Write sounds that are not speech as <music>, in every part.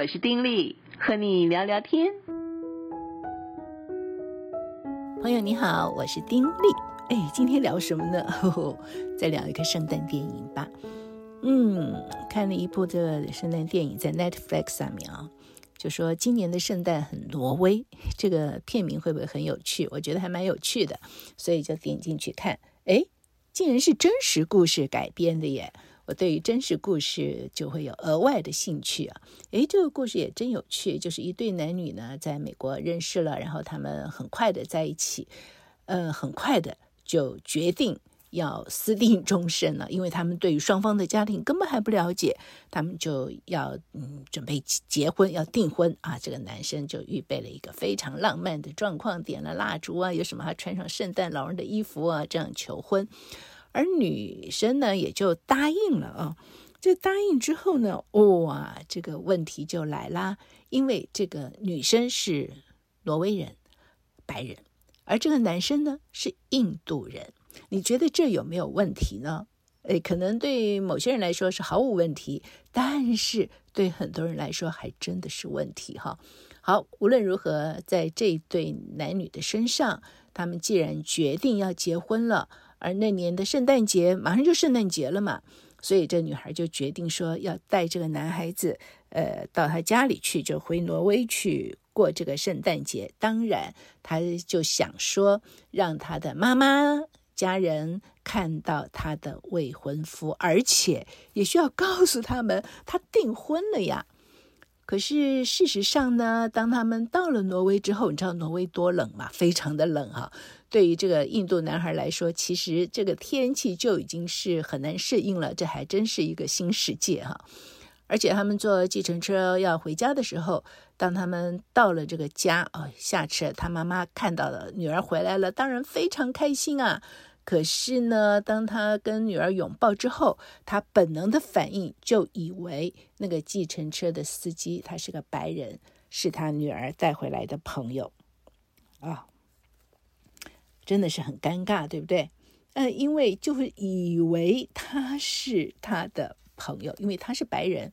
我是丁力，和你聊聊天。朋友你好，我是丁力。哎，今天聊什么呢？呵呵，再聊一个圣诞电影吧。嗯，看了一部这个圣诞电影，在 Netflix 上面啊，就说今年的圣诞很挪威。这个片名会不会很有趣？我觉得还蛮有趣的，所以就点进去看。哎，竟然是真实故事改编的耶！我对于真实故事就会有额外的兴趣啊！诶，这个故事也真有趣，就是一对男女呢，在美国认识了，然后他们很快的在一起，呃，很快的就决定要私定终身了，因为他们对于双方的家庭根本还不了解，他们就要嗯准备结婚，要订婚啊！这个男生就预备了一个非常浪漫的状况，点了蜡烛啊，有什么还穿上圣诞老人的衣服啊，这样求婚。而女生呢，也就答应了啊。这答应之后呢，哇，这个问题就来啦。因为这个女生是挪威人，白人，而这个男生呢是印度人。你觉得这有没有问题呢？诶，可能对某些人来说是毫无问题，但是对很多人来说还真的是问题哈。好，无论如何，在这对男女的身上，他们既然决定要结婚了。而那年的圣诞节马上就圣诞节了嘛，所以这女孩就决定说要带这个男孩子，呃，到他家里去，就回挪威去过这个圣诞节。当然，她就想说让她的妈妈家人看到她的未婚夫，而且也需要告诉他们她订婚了呀。可是事实上呢，当他们到了挪威之后，你知道挪威多冷吗？非常的冷啊。对于这个印度男孩来说，其实这个天气就已经是很难适应了。这还真是一个新世界哈。而且他们坐计程车要回家的时候，当他们到了这个家哦，下车，他妈妈看到了女儿回来了，当然非常开心啊。可是呢，当他跟女儿拥抱之后，他本能的反应就以为那个计程车的司机他是个白人，是他女儿带回来的朋友，啊、真的是很尴尬，对不对？呃，因为就会以为他是他的朋友，因为他是白人。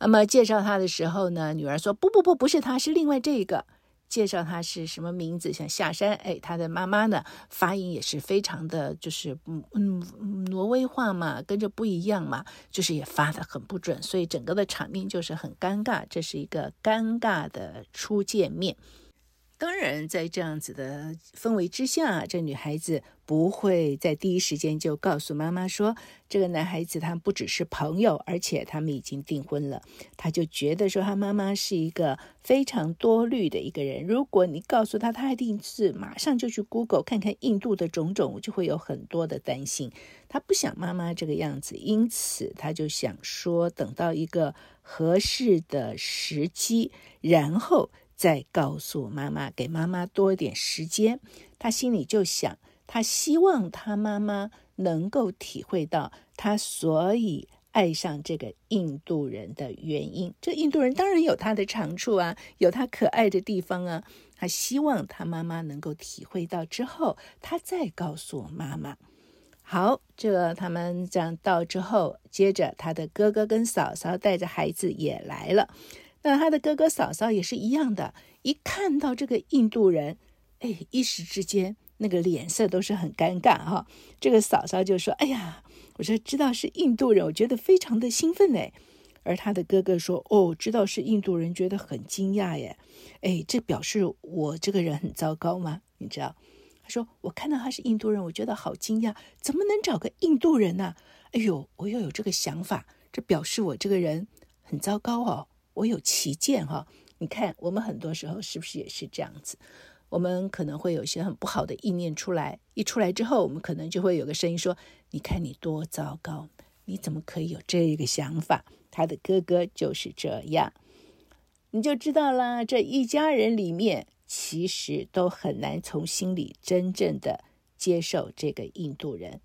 那么介绍他的时候呢，女儿说：“不不不，不是他，是另外这个。”介绍他是什么名字，像下山，哎，他的妈妈呢，发音也是非常的，就是嗯嗯，挪威话嘛，跟着不一样嘛，就是也发得很不准，所以整个的场面就是很尴尬，这是一个尴尬的初见面。当然，在这样子的氛围之下，这女孩子不会在第一时间就告诉妈妈说，这个男孩子他不只是朋友，而且他们已经订婚了。他就觉得说，他妈妈是一个非常多虑的一个人。如果你告诉他，他一定是马上就去 Google 看看印度的种种，就会有很多的担心。他不想妈妈这个样子，因此他就想说，等到一个合适的时机，然后。再告诉妈妈，给妈妈多一点时间。他心里就想，他希望他妈妈能够体会到他所以爱上这个印度人的原因。这印度人当然有他的长处啊，有他可爱的地方啊。他希望他妈妈能够体会到之后，他再告诉妈妈。好，这他们这样到之后，接着他的哥哥跟嫂嫂带着孩子也来了。那他的哥哥嫂嫂也是一样的，一看到这个印度人，哎，一时之间那个脸色都是很尴尬哈。这个嫂嫂就说：“哎呀，我说知道是印度人，我觉得非常的兴奋哎。”而他的哥哥说：“哦，知道是印度人，觉得很惊讶耶。哎，这表示我这个人很糟糕吗？你知道？”他说：“我看到他是印度人，我觉得好惊讶，怎么能找个印度人呢？哎呦，我又有这个想法，这表示我这个人很糟糕哦。”我有旗舰哈，你看我们很多时候是不是也是这样子？我们可能会有些很不好的意念出来，一出来之后，我们可能就会有个声音说：“你看你多糟糕，你怎么可以有这个想法？”他的哥哥就是这样，你就知道了。这一家人里面，其实都很难从心里真正的接受这个印度人，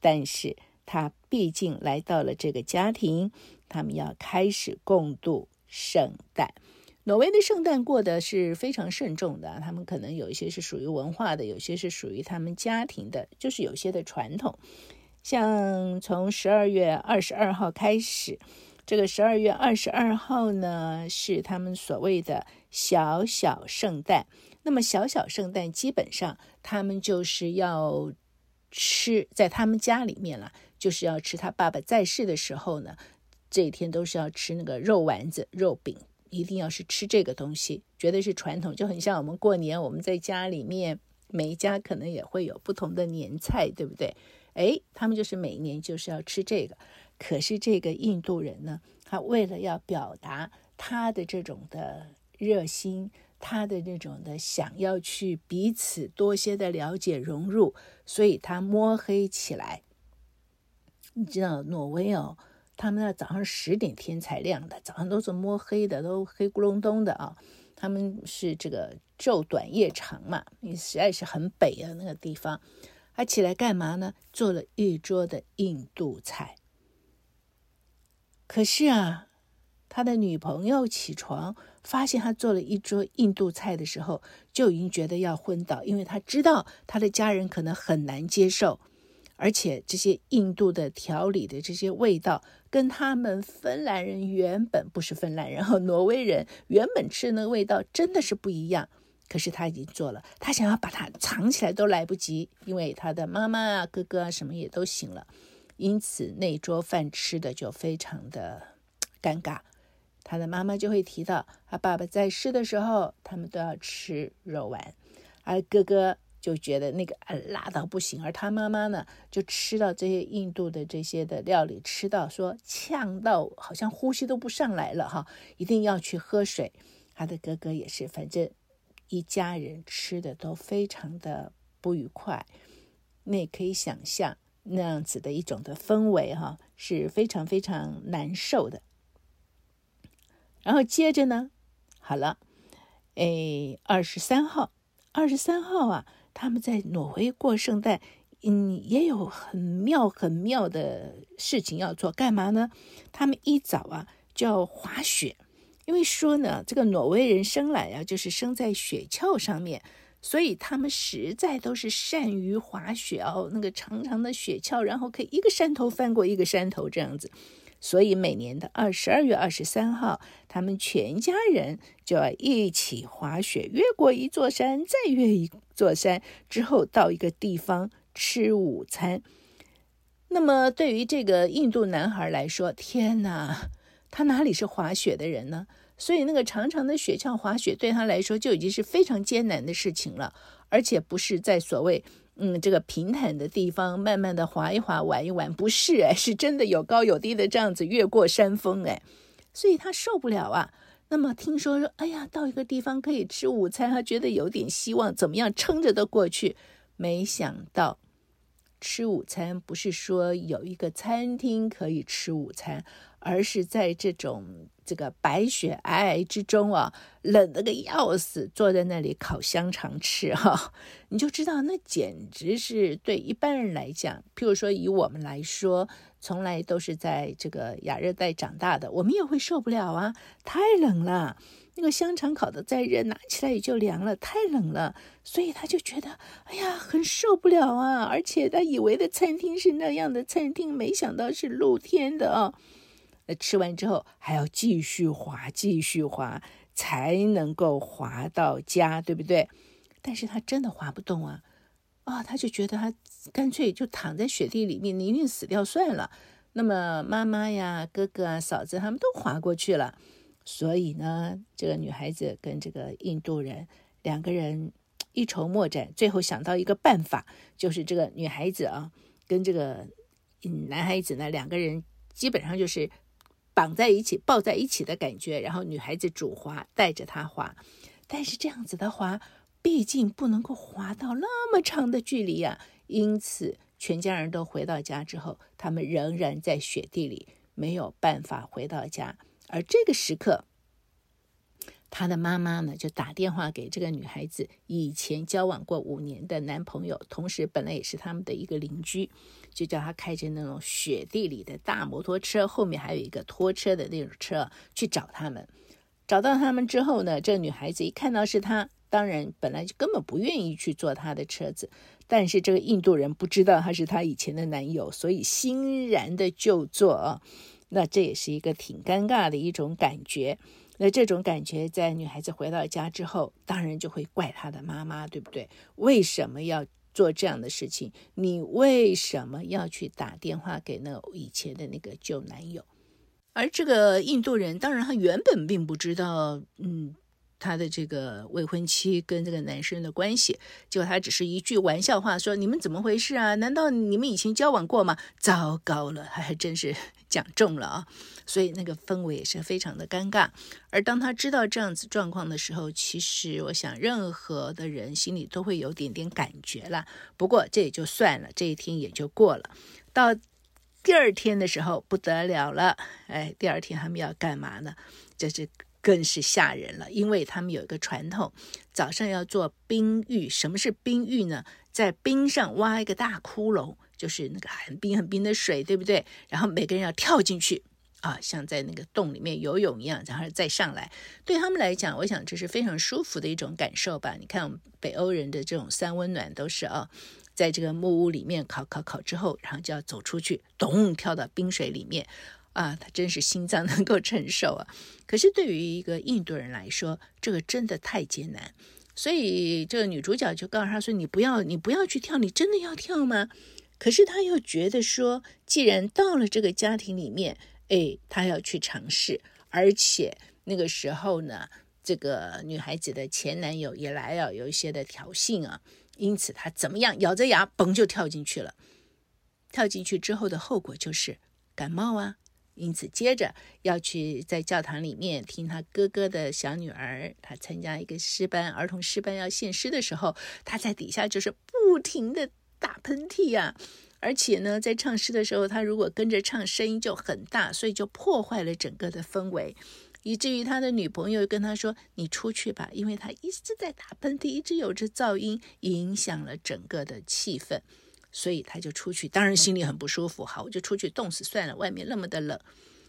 但是他毕竟来到了这个家庭，他们要开始共度。圣诞，挪威的圣诞过得是非常慎重的。他们可能有一些是属于文化的，有些是属于他们家庭的，就是有些的传统。像从十二月二十二号开始，这个十二月二十二号呢，是他们所谓的小小圣诞。那么小小圣诞基本上他们就是要吃，在他们家里面了，就是要吃他爸爸在世的时候呢，这一天都是要吃那个肉丸子、肉饼，一定要是吃这个东西，绝对是传统，就很像我们过年，我们在家里面每一家可能也会有不同的年菜，对不对？哎，他们就是每年就是要吃这个。可是这个印度人呢，他为了要表达他的这种的热心，他的那种的想要去彼此多些的了解融入，所以他摸黑起来。你知道挪威哦，他们那早上十点天才亮的，早上都是摸黑的，都黑咕隆咚的啊。他们是这个昼短夜长嘛，你实在是很北啊那个地方。他起来干嘛呢？做了一桌的印度菜。可是啊，他的女朋友起床发现他做了一桌印度菜的时候，就已经觉得要昏倒，因为他知道他的家人可能很难接受，而且这些印度的调理的这些味道，跟他们芬兰人原本不是芬兰人和 <laughs> 挪威人原本吃的那个味道真的是不一样。可是他已经做了，他想要把它藏起来都来不及，因为他的妈妈啊、哥哥啊什么也都醒了。因此，那桌饭吃的就非常的尴尬。他的妈妈就会提到，他爸爸在世的时候，他们都要吃肉丸，而哥哥就觉得那个啊辣到不行，而他妈妈呢，就吃到这些印度的这些的料理，吃到说呛到好像呼吸都不上来了哈，一定要去喝水。他的哥哥也是，反正一家人吃的都非常的不愉快，那也可以想象。那样子的一种的氛围，哈，是非常非常难受的。然后接着呢，好了，哎，二十三号，二十三号啊，他们在挪威过圣诞，嗯，也有很妙很妙的事情要做。干嘛呢？他们一早啊就要滑雪，因为说呢，这个挪威人生来啊就是生在雪橇上面。所以他们实在都是善于滑雪哦，那个长长的雪橇，然后可以一个山头翻过一个山头这样子。所以每年的二十二月二十三号，他们全家人就要一起滑雪，越过一座山，再越一座山，之后到一个地方吃午餐。那么对于这个印度男孩来说，天哪，他哪里是滑雪的人呢？所以那个长长的雪橇滑雪对他来说就已经是非常艰难的事情了，而且不是在所谓嗯这个平坦的地方慢慢的滑一滑玩一玩，不是哎，是真的有高有低的这样子越过山峰哎，所以他受不了啊。那么听说说，哎呀，到一个地方可以吃午餐，他觉得有点希望，怎么样撑着都过去。没想到吃午餐不是说有一个餐厅可以吃午餐，而是在这种。这个白雪皑皑之中啊，冷得个要死，坐在那里烤香肠吃哈，<laughs> 你就知道那简直是对一般人来讲，譬如说以我们来说，从来都是在这个亚热带长大的，我们也会受不了啊，太冷了。那个香肠烤得再热，拿起来也就凉了，太冷了，所以他就觉得哎呀，很受不了啊。而且他以为的餐厅是那样的餐厅，没想到是露天的啊。那吃完之后还要继续滑，继续滑，才能够滑到家，对不对？但是他真的滑不动啊！啊、哦，他就觉得他干脆就躺在雪地里面，宁愿死掉算了。那么妈妈呀、哥哥啊、嫂子他们都滑过去了，所以呢，这个女孩子跟这个印度人两个人一筹莫展，最后想到一个办法，就是这个女孩子啊跟这个嗯男孩子呢两个人基本上就是。绑在一起，抱在一起的感觉，然后女孩子主滑，带着他滑，但是这样子的滑，毕竟不能够滑到那么长的距离呀，因此全家人都回到家之后，他们仍然在雪地里，没有办法回到家，而这个时刻。她的妈妈呢，就打电话给这个女孩子以前交往过五年的男朋友，同时本来也是他们的一个邻居，就叫他开着那种雪地里的大摩托车，后面还有一个拖车的那种车去找他们。找到他们之后呢，这女孩子一看到是他，当然本来就根本不愿意去坐他的车子，但是这个印度人不知道他是他以前的男友，所以欣然的就坐。那这也是一个挺尴尬的一种感觉。那这种感觉在女孩子回到家之后，当然就会怪她的妈妈，对不对？为什么要做这样的事情？你为什么要去打电话给那以前的那个旧男友？而这个印度人，当然他原本并不知道，嗯。他的这个未婚妻跟这个男生的关系，结果他只是一句玩笑话说：“你们怎么回事啊？难道你们以前交往过吗？”糟糕了，还还真是讲中了啊！所以那个氛围也是非常的尴尬。而当他知道这样子状况的时候，其实我想任何的人心里都会有点点感觉了。不过这也就算了，这一天也就过了。到第二天的时候不得了了，哎，第二天他们要干嘛呢？这是。更是吓人了，因为他们有一个传统，早上要做冰浴。什么是冰浴呢？在冰上挖一个大窟窿，就是那个很冰很冰的水，对不对？然后每个人要跳进去啊，像在那个洞里面游泳一样，然后再上来。对他们来讲，我想这是非常舒服的一种感受吧。你看我们北欧人的这种三温暖都是啊，在这个木屋里面烤烤烤之后，然后就要走出去，咚，跳到冰水里面。啊，他真是心脏 <laughs> 能够承受啊！可是对于一个印度人来说，这个真的太艰难。所以这个女主角就告诉他说：“你不要，你不要去跳，你真的要跳吗？”可是他又觉得说，既然到了这个家庭里面，哎，他要去尝试。而且那个时候呢，这个女孩子的前男友也来了，有一些的挑衅啊，因此他怎么样，咬着牙嘣就跳进去了。跳进去之后的后果就是感冒啊。因此，接着要去在教堂里面听他哥哥的小女儿，他参加一个诗班，儿童诗班要献诗的时候，他在底下就是不停的打喷嚏呀、而且呢，在唱诗的时候，他如果跟着唱，声音就很大，所以就破坏了整个的氛围，以至于他的女朋友跟他说：“你出去吧，因为他一直在打喷嚏，一直有着噪音，影响了整个的气氛。”所以他就出去，当然心里很不舒服。好，我就出去冻死算了，外面那么的冷。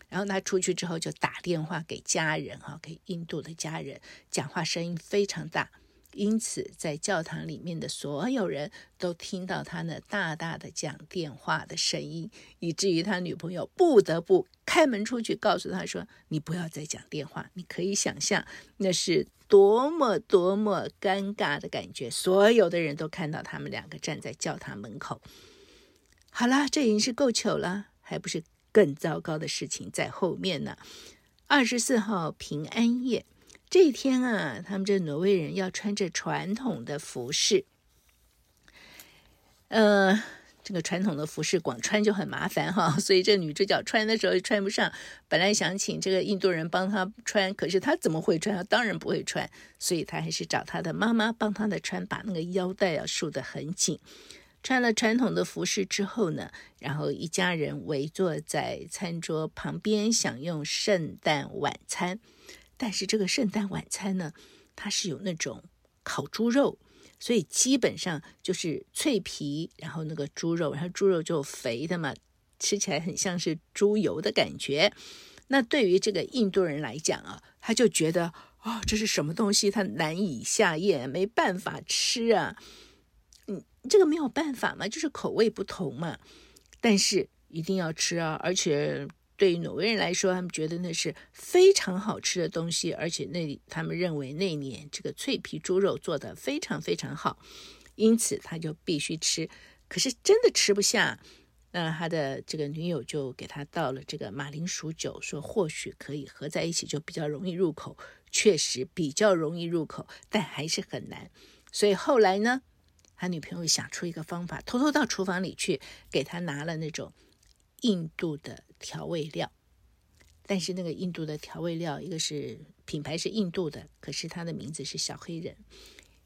然后他出去之后就打电话给家人，哈，给印度的家人，讲话声音非常大。因此，在教堂里面的所有人都听到他那大大的讲电话的声音，以至于他女朋友不得不开门出去，告诉他说：“你不要再讲电话。”你可以想象那是多么多么尴尬的感觉。所有的人都看到他们两个站在教堂门口。好了，这已经是够糗了，还不是更糟糕的事情在后面呢？二十四号平安夜。这一天啊，他们这挪威人要穿着传统的服饰。呃，这个传统的服饰光穿就很麻烦哈，<laughs> 所以这女主角穿的时候也穿不上。本来想请这个印度人帮她穿，可是她怎么会穿？她当然不会穿，所以她还是找她的妈妈帮她的穿，把那个腰带要束得很紧。穿了传统的服饰之后呢，然后一家人围坐在餐桌旁边享用圣诞晚餐。但是这个圣诞晚餐呢，它是有那种烤猪肉，所以基本上就是脆皮，然后那个猪肉，然后猪肉就肥的嘛，吃起来很像是猪油的感觉。那对于这个印度人来讲啊，他就觉得啊、哦，这是什么东西？他难以下咽，没办法吃啊。嗯，这个没有办法嘛，就是口味不同嘛。但是一定要吃啊，而且。对于挪威人来说，他们觉得那是非常好吃的东西，而且那他们认为那年这个脆皮猪肉做得非常非常好，因此他就必须吃。可是真的吃不下，那他的这个女友就给他倒了这个马铃薯酒，说或许可以合在一起就比较容易入口。确实比较容易入口，但还是很难。所以后来呢，他女朋友想出一个方法，偷偷到厨房里去给他拿了那种印度的。调味料，但是那个印度的调味料，一个是品牌是印度的，可是它的名字是小黑人，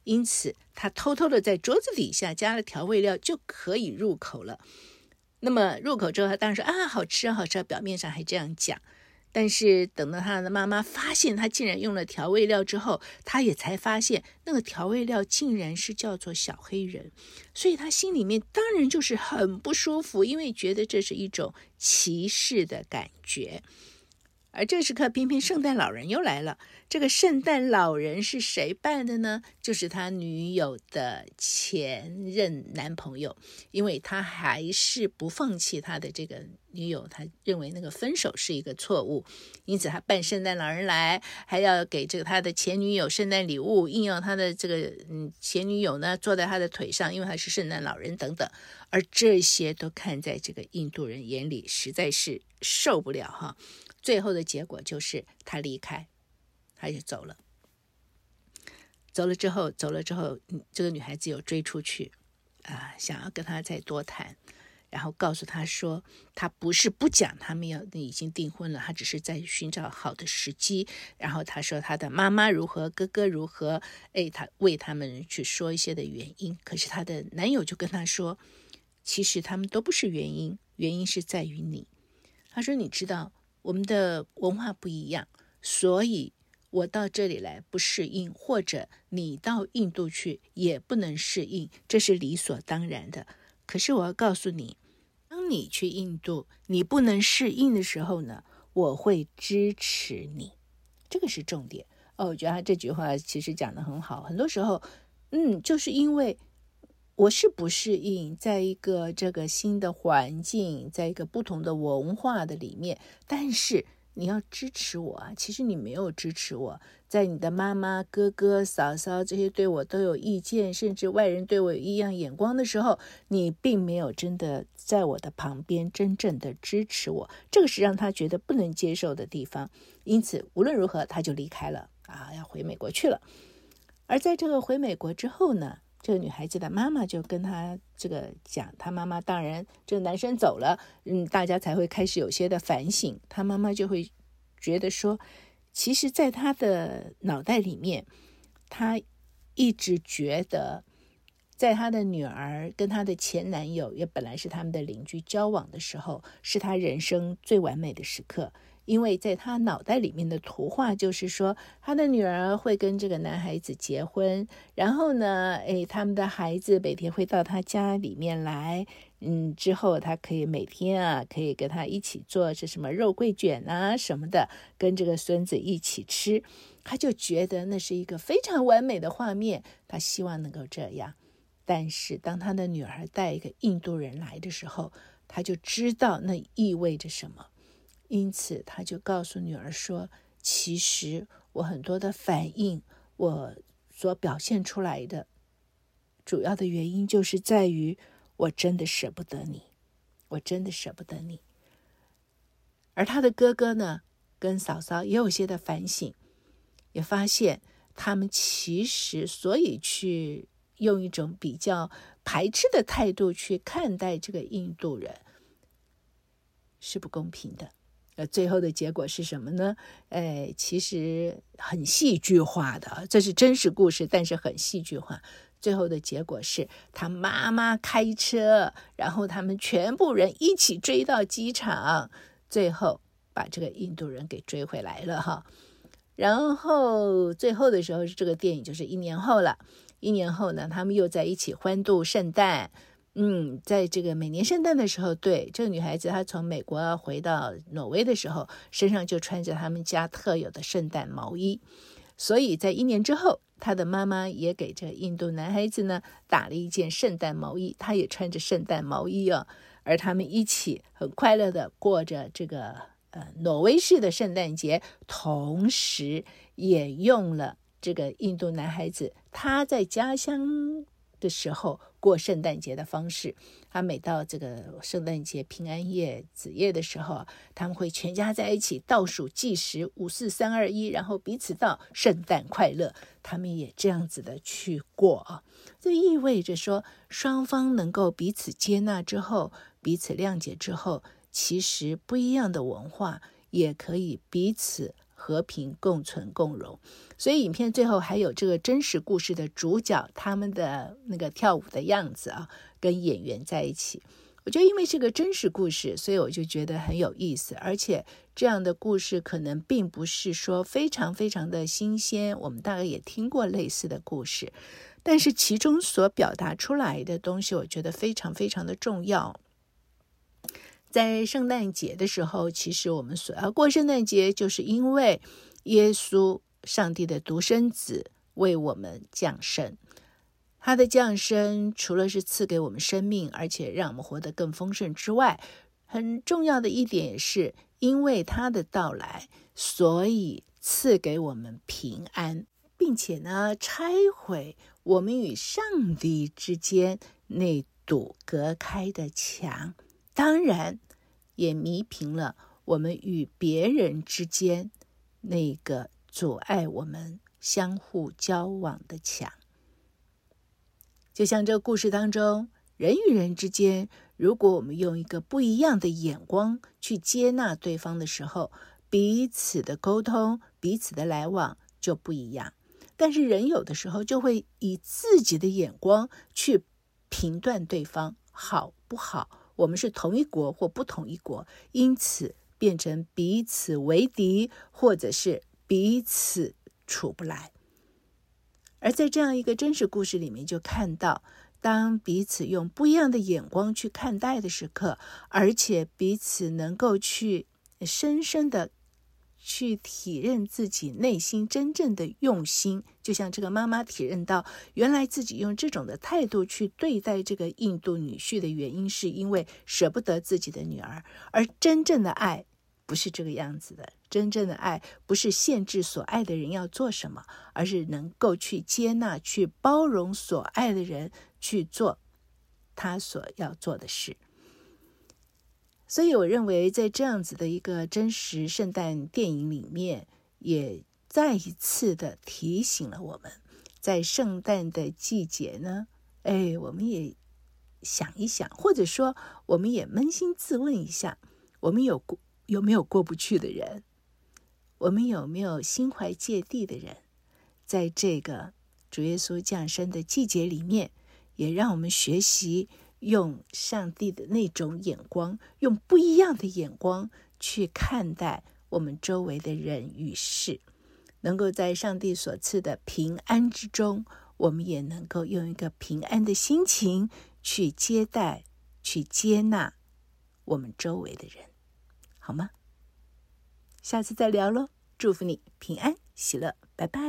因此他偷偷的在桌子底下加了调味料就可以入口了。那么入口之后，他当然说啊，好吃啊，好吃，表面上还这样讲。但是等到他的妈妈发现他竟然用了调味料之后，他也才发现那个调味料竟然是叫做小黑人，所以他心里面当然就是很不舒服，因为觉得这是一种歧视的感觉。而这时刻，偏偏圣诞老人又来了。这个圣诞老人是谁扮的呢？就是他女友的前任男朋友，因为他还是不放弃他的这个女友，他认为那个分手是一个错误，因此他扮圣诞老人来，还要给这个他的前女友圣诞礼物，硬要他的这个嗯前女友呢坐在他的腿上，因为他是圣诞老人等等。而这些都看在这个印度人眼里，实在是受不了哈。最后的结果就是他离开，他就走了。走了之后，走了之后，这个女孩子又追出去，啊，想要跟他再多谈，然后告诉他说，他不是不讲，他们要已经订婚了，他只是在寻找好的时机。然后他说他的妈妈如何，哥哥如何，哎，他为他们去说一些的原因。可是他的男友就跟他说，其实他们都不是原因，原因是在于你。他说，你知道。我们的文化不一样，所以我到这里来不适应，或者你到印度去也不能适应，这是理所当然的。可是我要告诉你，当你去印度，你不能适应的时候呢，我会支持你，这个是重点。哦，我觉得他这句话其实讲的很好。很多时候，嗯，就是因为。我是不适应，在一个这个新的环境，在一个不同的文化的里面，但是你要支持我啊！其实你没有支持我，在你的妈妈、哥哥、嫂嫂这些对我都有意见，甚至外人对我有异样眼光的时候，你并没有真的在我的旁边真正的支持我，这个是让他觉得不能接受的地方。因此，无论如何，他就离开了啊，要回美国去了。而在这个回美国之后呢，这个女孩子的妈妈就跟她这个讲，她妈妈当然这个男生走了，嗯，大家才会开始有些的反省。她妈妈就会觉得说，其实，在她的脑袋里面，她一直觉得，在她的女儿跟她的前男友也本来是他们的邻居交往的时候，是她人生最完美的时刻。因为在他脑袋里面的图画就是说，他的女儿会跟这个男孩子结婚，然后呢，哎，他们的孩子每天会到他家里面来，嗯，之后他可以每天啊，可以跟他一起做这什么肉桂卷啊什么的，跟这个孙子一起吃，他就觉得那是一个非常完美的画面，他希望能够这样。但是当他的女儿带一个印度人来的时候，他就知道那意味着什么。因此，他就告诉女儿说：“其实我很多的反应，我所表现出来的主要的原因，就是在于我真的舍不得你，我真的舍不得你。”而他的哥哥呢，跟嫂嫂也有些的反省，也发现他们其实所以去用一种比较排斥的态度去看待这个印度人，是不公平的。最后的结果是什么呢？哎，其实很戏剧化的，这是真实故事，但是很戏剧化。最后的结果是他妈妈开车，然后他们全部人一起追到机场，最后把这个印度人给追回来了哈。然后最后的时候这个电影就是一年后了，一年后呢，他们又在一起欢度圣诞。嗯，在这个每年圣诞的时候，对这个女孩子，她从美国回到挪威的时候，身上就穿着他们家特有的圣诞毛衣。所以在一年之后，她的妈妈也给这印度男孩子呢打了一件圣诞毛衣，他也穿着圣诞毛衣哦，而他们一起很快乐的过着这个呃挪威式的圣诞节，同时也用了这个印度男孩子他在家乡的时候过圣诞节的方式，他每到这个圣诞节平安夜子夜的时候，他们会全家在一起倒数计时，五四三二一，然后彼此道圣诞快乐。他们也这样子的去过啊，这意味着说双方能够彼此接纳之后，彼此谅解之后，其实不一样的文化也可以彼此。和平共存共荣，所以影片最后还有这个真实故事的主角，他们的那个跳舞的样子啊，跟演员在一起。我觉得因为是个真实故事，所以我就觉得很有意思。而且这样的故事可能并不是说非常非常的新鲜，我们大概也听过类似的故事，但是其中所表达出来的东西，我觉得非常非常的重要。在圣诞节的时候，其实我们所要过圣诞节，就是因为耶稣，上帝的独生子为我们降生。他的降生除了是赐给我们生命，而且让我们活得更丰盛之外，很重要的一点是因为他的到来，所以赐给我们平安，并且呢，拆毁我们与上帝之间那堵隔开的墙。当然，也弥平了我们与别人之间那个阻碍我们相互交往的墙。就像这故事当中，人与人之间，如果我们用一个不一样的眼光去接纳对方的时候，彼此的沟通、彼此的来往就不一样。但是人有的时候就会以自己的眼光去评断对方好不好。我们是同一国或不同一国，因此变成彼此为敌，或者是彼此处不来。而在这样一个真实故事里面，就看到，当彼此用不一样的眼光去看待的时刻，而且彼此能够去深深的。去体认自己内心真正的用心，就像这个妈妈体认到，原来自己用这种的态度去对待这个印度女婿的原因，是因为舍不得自己的女儿。而真正的爱不是这个样子的，真正的爱不是限制所爱的人要做什么，而是能够去接纳、去包容所爱的人去做他所要做的事。所以，我认为在这样子的一个真实圣诞电影里面，也再一次的提醒了我们，在圣诞的季节呢，哎，我们也想一想，或者说，我们也扪心自问一下：我们有过有没有过不去的人？我们有没有心怀芥蒂的人？在这个主耶稣降生的季节里面，也让我们学习。用上帝的那种眼光，用不一样的眼光去看待我们周围的人与事，能够在上帝所赐的平安之中，我们也能够用一个平安的心情去接待、去接纳我们周围的人，好吗？下次再聊喽，祝福你平安喜乐，拜拜。